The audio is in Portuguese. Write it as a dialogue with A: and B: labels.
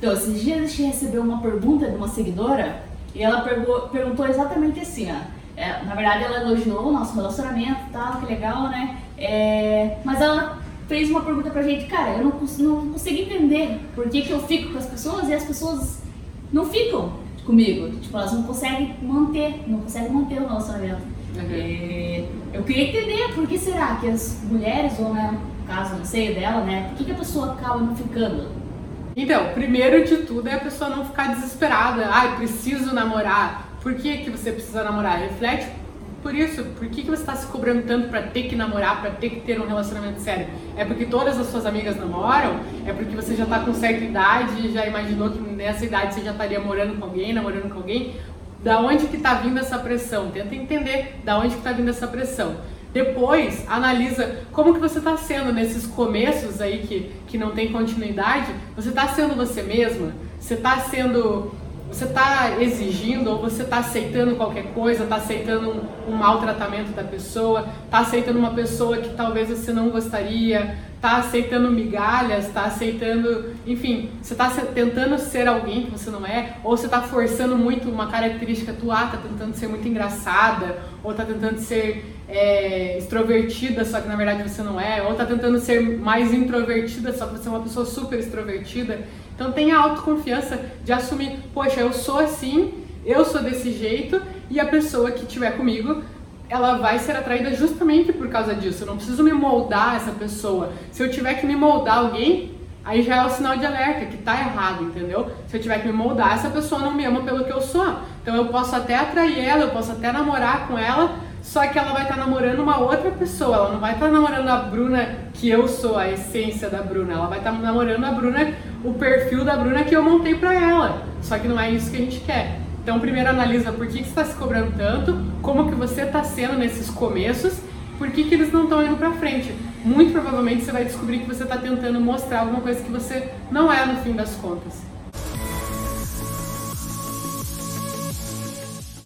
A: Então, esses dias a gente recebeu uma pergunta de uma seguidora e ela perguntou exatamente assim, ó. É, na verdade, ela elogiou o nosso relacionamento e tal, que legal, né? É, mas ela fez uma pergunta pra gente, cara, eu não, não consigo entender por que, que eu fico com as pessoas e as pessoas não ficam comigo. Tipo, elas não conseguem manter, não conseguem manter o relacionamento. Uhum. É, eu queria entender por que será que as mulheres, ou né, no caso, não sei dela, né, por que, que a pessoa acaba não ficando?
B: Então, primeiro de tudo é a pessoa não ficar desesperada. Ai, preciso namorar. Por que, que você precisa namorar? Reflete por isso. Por que, que você está se cobrando tanto para ter que namorar, para ter que ter um relacionamento sério? É porque todas as suas amigas namoram? É porque você já está com certa idade e já imaginou que nessa idade você já estaria morando com alguém, namorando com alguém? Da onde que está vindo essa pressão? Tenta entender da onde que está vindo essa pressão. Depois, analisa como que você está sendo nesses começos aí que, que não tem continuidade. Você está sendo você mesma? Você está sendo... Você está exigindo ou você está aceitando qualquer coisa, está aceitando um, um maltratamento da pessoa, está aceitando uma pessoa que talvez você não gostaria, está aceitando migalhas, está aceitando, enfim, você está tentando ser alguém que você não é, ou você está forçando muito uma característica tua, está tentando ser muito engraçada, ou está tentando ser é, extrovertida, só que na verdade você não é, ou tá tentando ser mais introvertida, só que você é uma pessoa super extrovertida. Então tenha a autoconfiança de assumir, poxa, eu sou assim, eu sou desse jeito, e a pessoa que estiver comigo, ela vai ser atraída justamente por causa disso. Eu não preciso me moldar essa pessoa. Se eu tiver que me moldar alguém, aí já é o sinal de alerta que tá errado, entendeu? Se eu tiver que me moldar, essa pessoa não me ama pelo que eu sou. Então eu posso até atrair ela, eu posso até namorar com ela, só que ela vai estar tá namorando uma outra pessoa, ela não vai estar tá namorando a Bruna que eu sou, a essência da Bruna, ela vai estar tá namorando a Bruna, o perfil da Bruna que eu montei pra ela. Só que não é isso que a gente quer. Então primeiro analisa por que, que você está se cobrando tanto, como que você está sendo nesses começos, por que, que eles não estão indo pra frente. Muito provavelmente você vai descobrir que você está tentando mostrar alguma coisa que você não é no fim das contas.